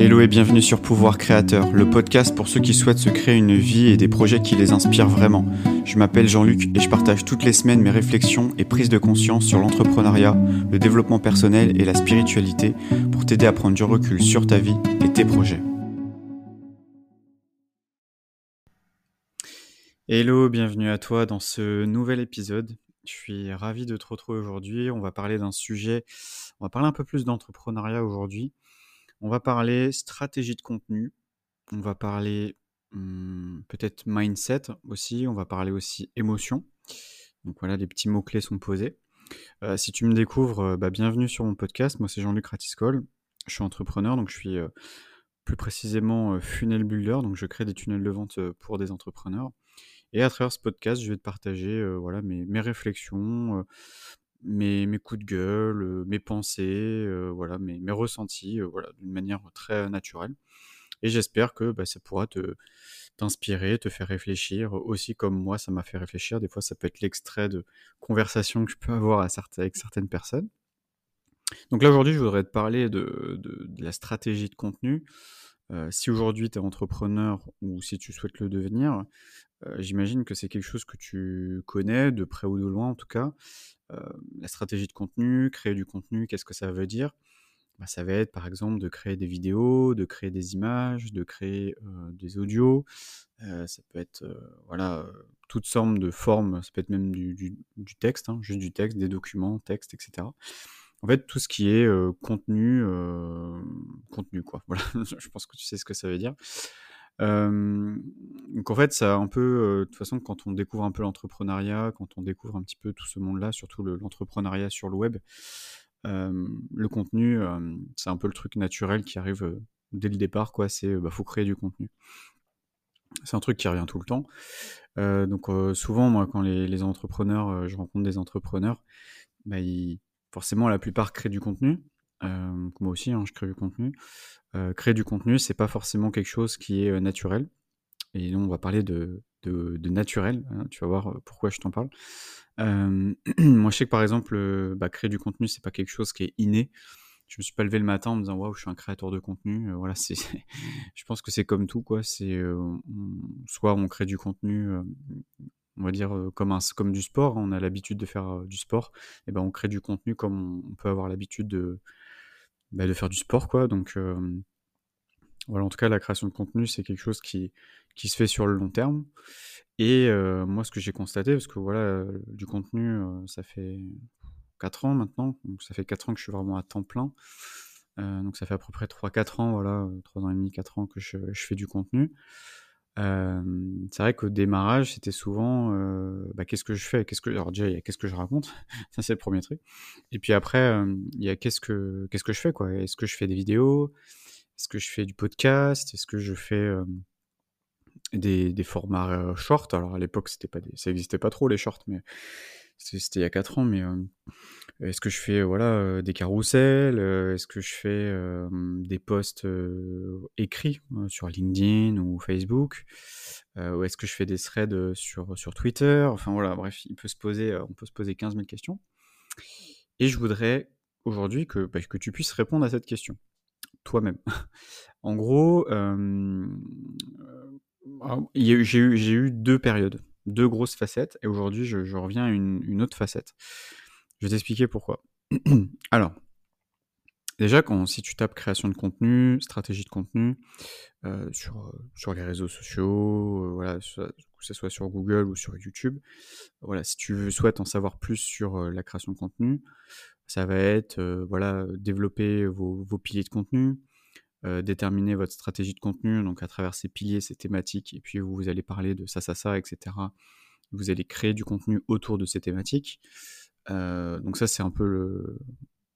Hello et bienvenue sur Pouvoir Créateur, le podcast pour ceux qui souhaitent se créer une vie et des projets qui les inspirent vraiment. Je m'appelle Jean-Luc et je partage toutes les semaines mes réflexions et prises de conscience sur l'entrepreneuriat, le développement personnel et la spiritualité pour t'aider à prendre du recul sur ta vie et tes projets. Hello, bienvenue à toi dans ce nouvel épisode. Je suis ravi de te retrouver aujourd'hui. On va parler d'un sujet, on va parler un peu plus d'entrepreneuriat aujourd'hui. On va parler stratégie de contenu. On va parler hmm, peut-être mindset aussi. On va parler aussi émotion. Donc voilà, les petits mots-clés sont posés. Euh, si tu me découvres, euh, bah, bienvenue sur mon podcast. Moi, c'est Jean-Luc Ratiscol. Je suis entrepreneur, donc je suis euh, plus précisément funnel builder. Donc je crée des tunnels de vente pour des entrepreneurs. Et à travers ce podcast, je vais te partager voilà, mes, mes réflexions, mes, mes coups de gueule, mes pensées, voilà, mes, ressentis, voilà, d'une manière très naturelle. Et j'espère que bah, ça pourra te t'inspirer, te faire réfléchir, aussi comme moi, ça m'a fait réfléchir. Des fois, ça peut être l'extrait de conversation que je peux avoir avec certaines personnes. Donc là, aujourd'hui, je voudrais te parler de, la stratégie de contenu. si aujourd'hui tu es entrepreneur ou si tu souhaites le devenir, j'imagine que c'est quelque chose que tu connais, de près ou de loin en tout cas. Euh, la stratégie de contenu, créer du contenu, qu'est-ce que ça veut dire? Bah, Ça va être par exemple de créer des vidéos, de créer des images, de créer euh, des audios. Euh, ça peut être voilà, toutes sortes de formes, ça peut être même du, texte, hein, juste du texte, des documents, texte, etc. En fait, tout ce qui est contenu, contenu quoi. Voilà, je pense que tu sais ce que ça veut dire donc en fait, ça un peu, de toute façon, quand on découvre un peu l'entrepreneuriat, quand on découvre un petit peu tout ce monde-là, surtout l'entrepreneuriat sur le web, le contenu, c'est un peu le truc naturel qui arrive dès le départ, quoi. C'est, bah, faut créer du contenu. C'est un truc qui revient tout le temps. donc souvent, moi, quand les, entrepreneurs, je rencontre des entrepreneurs, bah, forcément, la plupart créent du contenu. Moi aussi, hein, je crée du contenu. Créer du contenu, c'est pas forcément quelque chose qui est naturel. Et nous, on va parler de, de, naturel. Hein, tu vas voir pourquoi je t'en parle. moi, je sais que par exemple, bah, créer du contenu, c'est pas quelque chose qui est inné. Je me suis pas levé le matin en me disant waouh, je suis un créateur de contenu. voilà, c'est. je pense que c'est comme tout quoi. C'est soit on crée du contenu on va dire comme, un, comme du sport, hein, on a l'habitude de faire du sport, et ben on crée du contenu comme on peut avoir l'habitude de, bah, de faire du sport, quoi. Donc, voilà, en tout cas, la création de contenu, c'est quelque chose qui, qui se fait sur le long terme. Et moi, ce que j'ai constaté, parce que voilà, du contenu, ça fait 4 ans maintenant, donc ça fait 4 ans que je suis vraiment à temps plein. donc ça fait à peu près 3-4 ans, voilà, 3 ans et demi, 4 ans que je fais du contenu c'est vrai qu'au démarrage, c'était souvent bah, qu'est-ce que je fais qu'est-ce que... Alors, déjà, il y a qu'est-ce que je raconte Ça, c'est le premier truc. Et puis après, il y a qu'est-ce que, qu'est-ce que je fais quoi. Est-ce que je fais des vidéos? Est-ce que je fais du podcast? Est-ce que je fais des, des, formats short? Alors, à l'époque, c'était pas ça n'existait pas trop les shorts, mais c'était il y a 4 ans, mais est-ce que je fais voilà des carousels Est-ce que je fais des posts écrits sur LinkedIn ou Facebook Ou est-ce que je fais des threads sur, sur Twitter? Enfin voilà, bref, il peut se poser, on peut se poser 15 000 questions. Et je voudrais aujourd'hui que, bah, que tu puisses répondre à cette question, toi-même. en gros, j'ai eu, eu deux périodes deux grosses facettes, et aujourd'hui, je, reviens à une, autre facette. Je vais t'expliquer pourquoi. Alors, déjà, quand, si tu tapes création de contenu, stratégie de contenu, euh, sur, euh, sur les réseaux sociaux, euh, voilà, que ce soit sur Google ou sur YouTube, voilà, si tu souhaites en savoir plus sur la création de contenu, ça va être voilà, développer vos, vos piliers de contenu, euh, déterminer votre stratégie de contenu, donc à travers ces piliers, ces thématiques, et puis vous allez parler de ça, ça, ça, etc. Vous allez créer du contenu autour de ces thématiques. Euh, donc ça, c'est un peu le,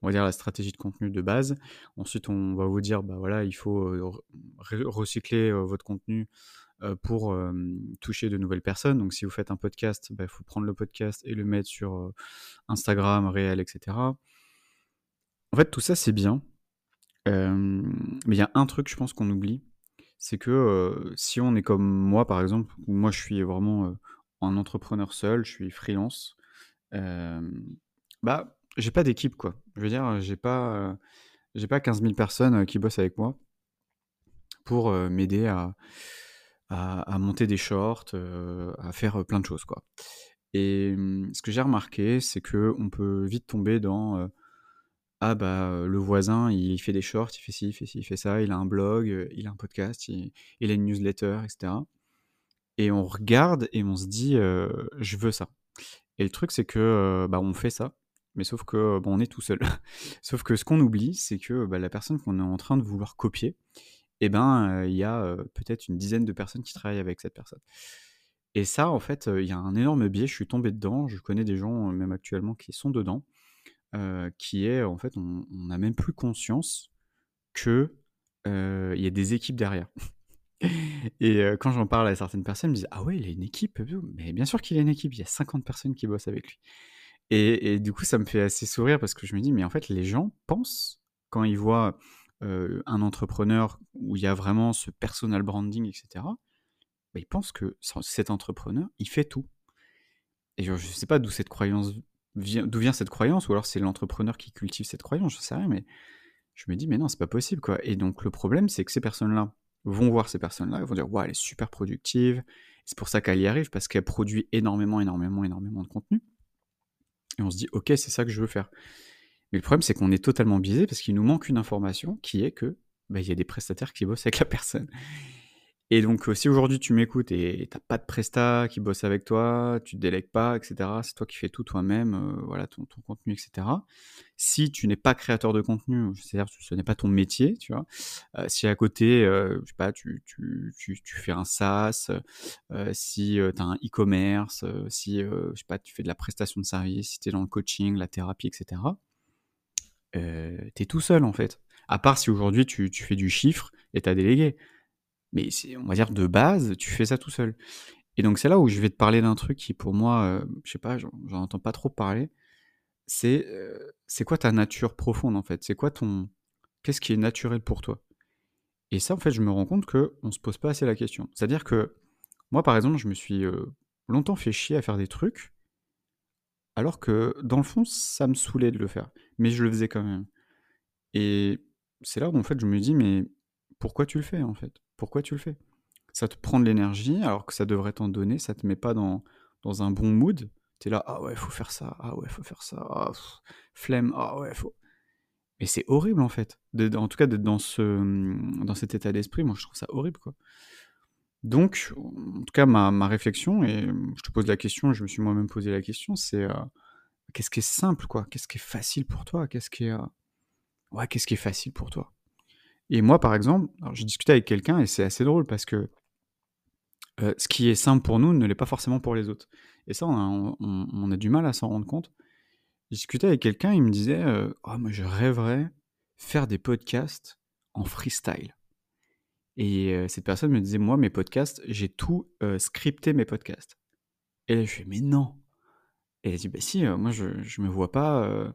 on va dire la stratégie de contenu de base. Ensuite, on va vous dire, bah voilà, il faut euh, recycler votre contenu pour toucher de nouvelles personnes. Donc si vous faites un podcast, bah, il faut prendre le podcast et le mettre sur Instagram, réel, etc. En fait, tout ça, c'est bien mais il y a un truc, je pense qu'on oublie, c'est que, si on est comme moi, par exemple, moi je suis vraiment, un entrepreneur seul, je suis freelance, bah, j'ai pas d'équipe, quoi. Je veux dire, j'ai pas, j'ai pas 15 000 personnes, qui bossent avec moi. pour m'aider à, à, monter des shorts, à faire plein de choses, quoi. Et ce que j'ai remarqué, c'est que on peut vite tomber dans ah bah le voisin il fait des shorts, il fait ci, il fait ci, il fait ça, il a un blog, il a un podcast, il, a une newsletter, etc. Et on regarde et on se dit je veux ça. Et le truc c'est que bah on fait ça, mais sauf que bon on est tout seul. sauf que ce qu'on oublie c'est que bah, la personne qu'on est en train de vouloir copier, eh ben il y a peut-être une dizaine de personnes qui travaillent avec cette personne. Et ça, en fait, il y a un énorme biais, je suis tombé dedans, je connais des gens, même actuellement, qui sont dedans, qui est, en fait, on n'a même plus conscience que il y a des équipes derrière. Et quand j'en parle à certaines personnes, ils me disent Ah ouais, il a une équipe Mais bien sûr qu'il a une équipe, il y a 50 personnes qui bossent avec lui. Et, et, du coup, ça me fait assez sourire parce que je me dis Mais en fait, les gens pensent, quand ils voient un entrepreneur où il y a vraiment ce personal branding, etc., bah, ils pensent que cet entrepreneur, il fait tout. Et je ne sais pas d'où cette croyance d'où vient cette croyance, ou alors c'est l'entrepreneur qui cultive cette croyance, je sais rien, mais je me dis, mais non, c'est pas possible, quoi. Et donc, le problème, c'est que ces personnes-là vont voir ces personnes-là, vont dire, ouais, elle est super productive, c'est pour ça qu'elle y arrive, parce qu'elle produit énormément, énormément, énormément de contenu. Et on se dit, ok, c'est ça que je veux faire. Mais le problème, c'est qu'on est totalement biaisé parce qu'il nous manque une information qui est que bah, il y a des prestataires qui bossent avec la personne. Et donc, si aujourd'hui tu m'écoutes et t'as pas de presta qui bosse avec toi, tu te délègues pas, etc., c'est toi qui fais tout toi-même, voilà, ton, contenu, etc. Si tu n'es pas créateur de contenu, c'est-à-dire que ce n'est pas ton métier, tu vois, si à côté, je sais pas, tu, fais un SaaS, si tu as un e-commerce, si, je sais pas, tu fais de la prestation de service, si tu es dans le coaching, la thérapie, etc., tu es tout seul en fait. À part si aujourd'hui tu, tu fais du chiffre et tu as délégué. Mais on va dire de base, tu fais ça tout seul. Et donc c'est là où je vais te parler d'un truc qui pour moi, euh, je sais pas, j'en entends pas trop parler. C'est euh, c'est quoi ta nature profonde en fait? C'est quoi ton qu'est-ce qui est naturel pour toi? Et ça en fait, je me rends compte que on se pose pas assez la question. C'est-à-dire que moi par exemple, je me suis euh, longtemps fait chier à faire des trucs alors que dans le fond, ça me saoulait de le faire, mais je le faisais quand même. Et c'est là où en fait, je me dis mais pourquoi tu le fais en fait? Pourquoi tu le fais? Ça te prend de l'énergie alors que ça devrait t'en donner, ça te met pas dans, un bon mood. Tu es là, ah ouais, faut faire ça, ah ouais, faut faire ça, ah, flemme, ah ouais, faut. Mais c'est horrible en fait. en tout cas, d'être dans, ce, dans cet état d'esprit, moi je trouve ça horrible. Donc, en tout cas, ma, réflexion, et je te pose la question, je me suis moi-même posé la question, c'est euh, qu'est-ce qui est simple, quoi? Qu'est-ce qui est facile pour toi? Qu'est-ce qui euh, qu'est-ce qui est facile pour toi? Et moi, par exemple, j'ai discuté avec quelqu'un et c'est assez drôle parce que euh, ce qui est simple pour nous ne l'est pas forcément pour les autres. Et ça, on a, du mal à s'en rendre compte. J'ai discuté avec quelqu'un, il me disait euh, oh, moi, je rêverais faire des podcasts en freestyle. Et euh, cette personne me disait Moi, mes podcasts, j'ai tout scripté mes podcasts. Et là, je fais Mais non Et elle dit Bah si, moi, je ne me vois pas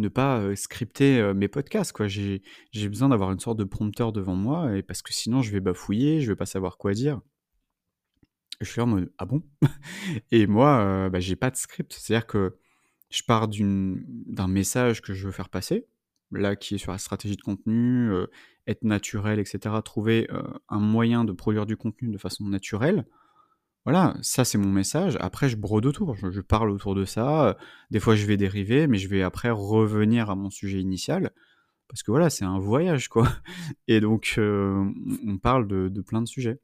ne pas scripter mes podcasts. Quoi. J'ai, besoin d'avoir une sorte de prompteur devant moi, et parce que sinon je vais bafouiller, je vais pas savoir quoi dire. Je suis en mode ah bon? Et moi, bah, j'ai pas de script. C'est-à-dire que je pars d'un message que je veux faire passer, là qui est sur la stratégie de contenu, être naturel, etc. Trouver un moyen de produire du contenu de façon naturelle. Voilà, ça c'est mon message. Après, je brode autour, je, parle autour de ça. Des fois, je vais dériver, mais je vais après revenir à mon sujet initial. Parce que voilà, c'est un voyage, quoi. Et donc, euh, on parle de, plein de sujets.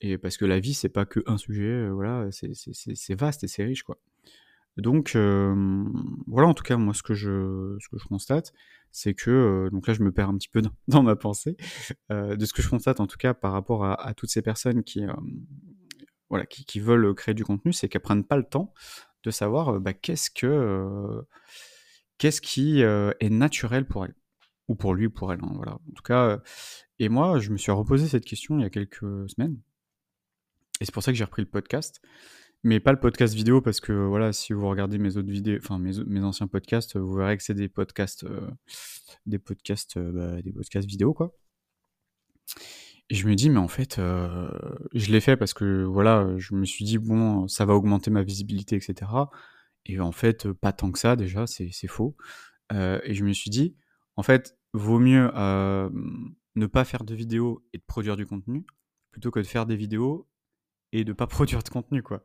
Et parce que la vie, c'est pas que un sujet, euh, voilà, c'est vaste et c'est riche, quoi. Donc, euh, voilà, en tout cas, moi, ce que je, ce que je constate, c'est que, donc là, je me perds un petit peu dans, ma pensée, de ce que je constate, en tout cas, par rapport à, à toutes ces personnes qui, voilà, qui, veulent créer du contenu, c'est qu'elles prennent pas le temps de savoir bah, qu'est-ce que qu'est-ce qui est naturel pour elles ou pour lui ou pour elle. Hein, voilà. En tout cas, et moi, je me suis reposé cette question il y a quelques semaines, et c'est pour ça que j'ai repris le podcast. Mais pas le podcast vidéo parce que voilà, si vous regardez mes autres vidéos, enfin mes anciens podcasts, vous verrez que c'est des podcasts, des podcasts, bah, des podcasts vidéo quoi. Et je me dis, mais en fait, euh, je l'ai fait parce que, voilà, je me suis dit, bon, ça va augmenter ma visibilité, etc. Et en fait, pas tant que ça, déjà, c'est faux. Euh, et je me suis dit, en fait, vaut mieux euh, ne pas faire de vidéos et de produire du contenu, plutôt que de faire des vidéos et de pas produire de contenu, quoi.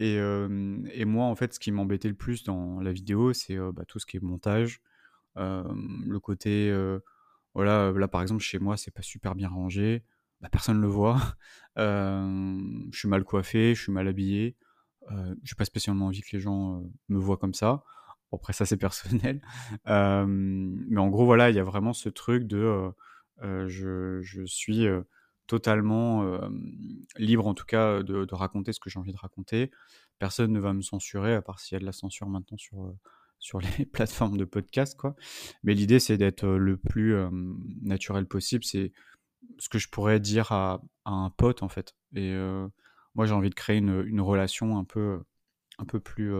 Et, et moi, en fait, ce qui m'embêtait le plus dans la vidéo, c'est bah, tout ce qui est montage, le côté, voilà, là par exemple chez moi, c'est pas super bien rangé, bah, personne ne le voit, je suis mal coiffé, je suis mal habillé, euh, j'ai pas spécialement envie que les gens me voient comme ça. après ça c'est personnel, mais en gros voilà, il y a vraiment ce truc de je, suis totalement libre en tout cas de, raconter ce que j'ai envie de raconter. Personne ne va me censurer, à part s'il y a de la censure maintenant sur, sur les plateformes de podcast. Quoi. Mais l'idée, c'est d'être le plus naturel possible. C'est ce que je pourrais dire à, un pote, en fait. Et moi, j'ai envie de créer une, une, relation un peu, un peu plus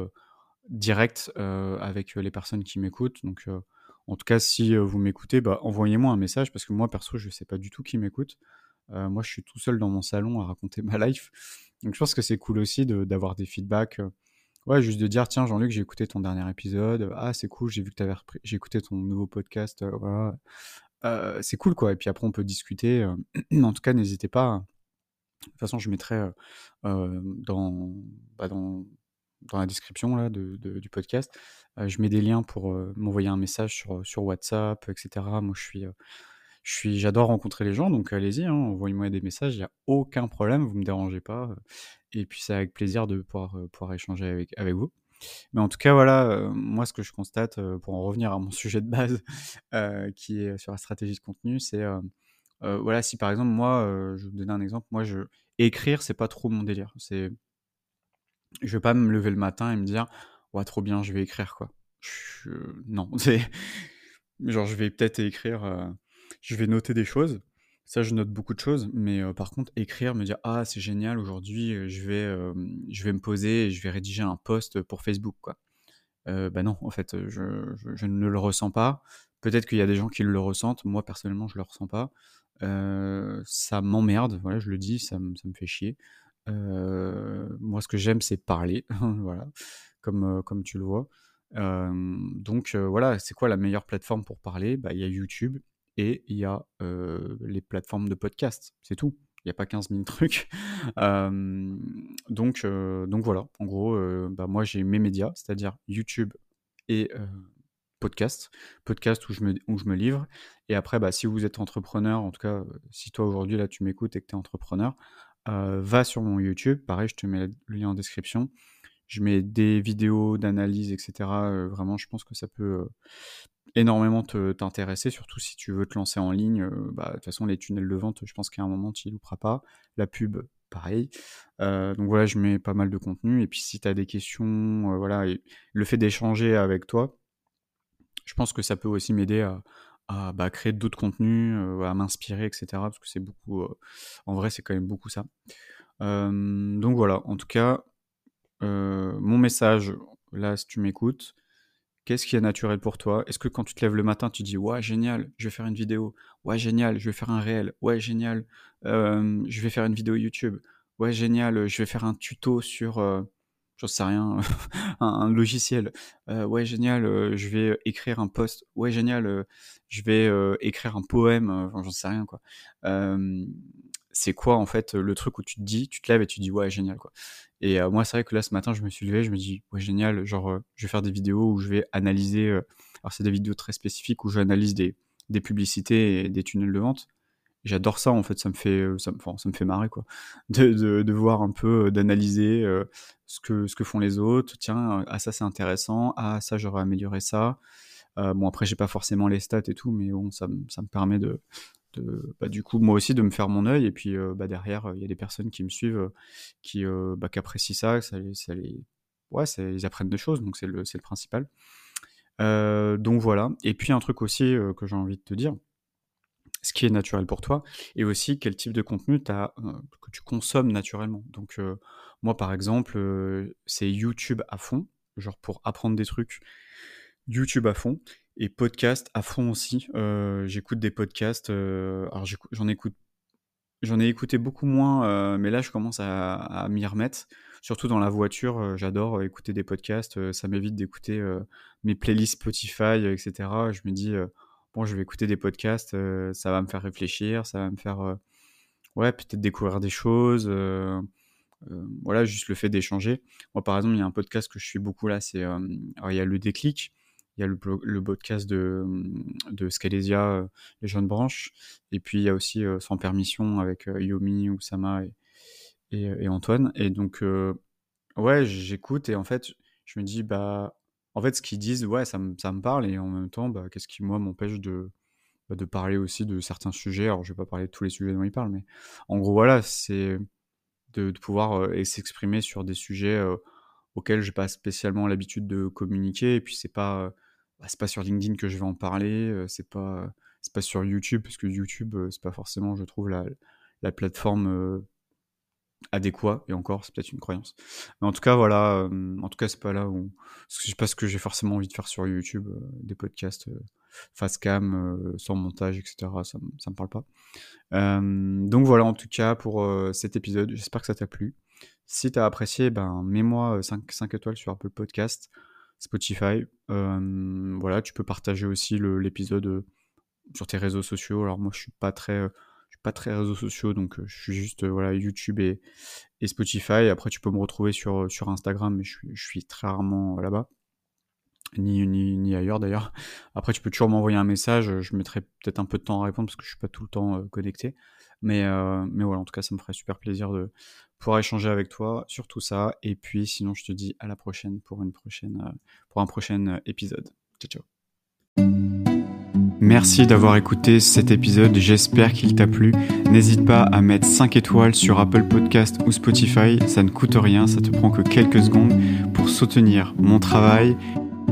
directe avec les personnes qui m'écoutent. Donc, en tout cas, si vous m'écoutez, bah, envoyez-moi un message parce que moi, perso, je ne sais pas du tout qui m'écoute. Euh, moi, je suis tout seul dans mon salon à raconter ma life. Donc, je pense que c'est cool aussi d'avoir des feedbacks. Euh, ouais, juste de dire, tiens, Jean-Luc, j'ai écouté ton dernier épisode. Ah, c'est cool, j'ai vu que tu avais j'ai écouté ton nouveau podcast. Euh, c'est cool, quoi. Et puis après, on peut discuter. en tout cas, n'hésitez pas. De toute façon, je mettrai dans, bah, dans, dans, la description là, de, du podcast. je mets des liens pour m'envoyer un message sur, sur WhatsApp, etc. Moi, je suis j'adore rencontrer les gens, donc allez-y, hein, envoyez-moi des messages, il n'y a aucun problème, vous ne me dérangez pas. Euh, et puis c'est avec plaisir de pouvoir, euh, pouvoir échanger avec, avec vous. Mais en tout cas, voilà, euh, moi ce que je constate, pour en revenir à mon sujet de base, qui est sur la stratégie de contenu, c'est, voilà, si par exemple, moi, je vais vous donner un exemple, moi, je, écrire, c'est pas trop mon délire. C'est, je vais pas me lever le matin et me dire, ouais, trop bien, je vais écrire, quoi. non, c'est, genre, je vais peut-être écrire je vais noter des choses. Ça, je note beaucoup de choses, mais euh, par contre, écrire, me dire ah c'est génial aujourd'hui, euh, je vais euh, je vais me poser et je vais rédiger un post pour Facebook quoi. bah non, en fait, je, ne le ressens pas. Peut-être qu'il y a des gens qui le ressentent. Moi personnellement, je le ressens pas. ça m'emmerde, voilà, je le dis, ça, ça me fait chier. moi, ce que j'aime, c'est parler, voilà, comme comme tu le vois. donc voilà, c'est quoi la meilleure plateforme pour parler? Bah il y a YouTube et il y a les plateformes de podcast. C'est tout. Il n'y a pas 15 000 trucs. donc, donc voilà, en gros, bah moi j'ai mes médias, c'est-à-dire YouTube et podcast. Podcast où je, me, où je me livre. Et après, bah, si vous êtes entrepreneur, en tout cas, si toi aujourd'hui là tu m'écoutes et que tu es entrepreneur, va sur mon YouTube. Pareil, je te mets le lien en description. Je mets des vidéos d'analyse, etc. vraiment, je pense que ça peut énormément t'intéresser, surtout si tu veux te lancer en ligne. Euh, bah, de toute façon, les tunnels de vente, je pense qu'à un moment, tu ne louperas pas. La pub, pareil. Euh, donc voilà, je mets pas mal de contenu. Et puis si tu as des questions, euh, voilà, le fait d'échanger avec toi, je pense que ça peut aussi m'aider à, bah, créer d'autres contenus, à m'inspirer, etc. Parce que c'est beaucoup, en vrai, c'est quand même beaucoup ça. donc voilà, en tout cas, mon message, là, si tu m'écoutes, Qu'est-ce qui est naturel pour toi? Est-ce que quand tu te lèves le matin, tu dis ouais génial, je vais faire une vidéo, ouais génial, je vais faire un réel, ouais génial, je vais faire une vidéo YouTube, ouais génial, je vais faire un tuto sur, euh, j'en sais rien, un, logiciel, euh, ouais génial, je vais écrire un post, ouais génial, je vais écrire un poème, j'en sais rien quoi c'est quoi en fait le truc où tu te dis, tu te lèves et tu te dis ouais génial quoi. Et euh, moi c'est vrai que là ce matin je me suis levé, je me dis ouais génial, genre euh, je vais faire des vidéos où je vais analyser, euh, alors c'est des vidéos très spécifiques où j'analyse des, publicités et des tunnels de vente. J'adore ça en fait, ça me fait me, ça me fait marrer quoi, de, voir un peu, d'analyser ce que font les autres. Tiens, ah ça c'est intéressant, ah ça j'aurais amélioré ça. bon après j'ai pas forcément les stats et tout, mais bon ça me permet de bah, du coup moi aussi de me faire mon œil. Et puis euh, bah, derrière il y a des personnes qui me suivent euh, qui, euh, bah, qui apprécient ça, ça, ça ouais ils apprennent des choses. Donc c'est le, principal. Donc voilà. Et puis un truc aussi que j'ai envie de te dire ce qui est naturel pour toi et aussi quel type de contenu que tu consommes naturellement. Donc moi par exemple c'est YouTube à fond genre pour apprendre des trucs YouTube à fond et podcast à fond aussi. Euh, j'écoute des podcasts. Euh, alors j'en écoute, j'en ai écouté beaucoup moins, euh, mais là je commence à, m'y remettre. Surtout dans la voiture, j'adore écouter des podcasts. ça m'évite d'écouter mes playlists Spotify, etc. Je me dis bon, je vais écouter des podcasts, ça va me faire réfléchir, ça va me faire, ouais, peut-être découvrir des choses. voilà, juste le fait d'échanger. Moi, par exemple, il y a un podcast que je suis beaucoup là, c'est il y a le déclic il y a le, le podcast de, de Scalesia, Les Jeunes Branches, et puis il y a aussi Sans Permission avec Yomi, Oussama et, et, Antoine. Et donc, ouais, j'écoute et en fait, je me dis, bah, en fait, ce qu'ils disent, ouais, ça, ça, me parle, et en même temps, bah, qu'est-ce qui, moi, m'empêche de, bah, de parler aussi de certains sujets? Alors, je vais pas parler de tous les sujets dont ils parlent, mais en gros, voilà, c'est de, pouvoir s'exprimer sur des sujets auxquels j'ai pas spécialement l'habitude de communiquer, et puis c'est pas bah, c'est pas sur LinkedIn que je vais en parler, euh, c'est pas pas sur YouTube parce que YouTube euh, c'est pas forcément je trouve la, la plateforme euh, adéquat et encore c'est peut-être une croyance. Mais en tout cas voilà en tout cas c'est pas là où c'est pas ce que j'ai forcément envie de faire sur YouTube des podcasts face cam sans montage etc ça, ça me parle pas. Donc voilà en tout cas pour cet épisode j'espère que ça t'a plu si t'as apprécié ben mets-moi 5, 5 étoiles sur Apple Podcast Spotify. Euh, voilà, tu peux partager aussi l'épisode euh, sur tes réseaux sociaux. Alors moi, je suis euh, suis pas très réseaux sociaux, donc je suis juste voilà YouTube et, Spotify. Après, tu peux me retrouver sur Instagram, mais je suis très rarement là-bas. Ni, ni, ailleurs d'ailleurs. Après, tu peux toujours m'envoyer un message. Je mettrai peut-être un peu de temps à répondre parce que je suis pas tout le temps connecté. Mais, mais voilà, en tout cas, ça me ferait super plaisir de, pour échanger avec toi sur tout ça. Et puis sinon, je te dis à la prochaine pour, une prochaine, euh, pour un prochain euh, épisode. Ciao, ciao. Merci d'avoir écouté cet épisode, j'espère qu'il t'a plu. N'hésite pas à mettre 5 étoiles sur Apple Podcast ou Spotify, ça ne coûte rien, ça te prend que quelques secondes pour soutenir mon travail,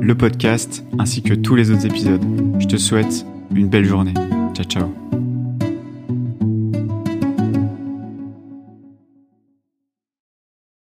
le podcast ainsi que tous les autres épisodes. Je te souhaite une belle journée. Ciao ciao.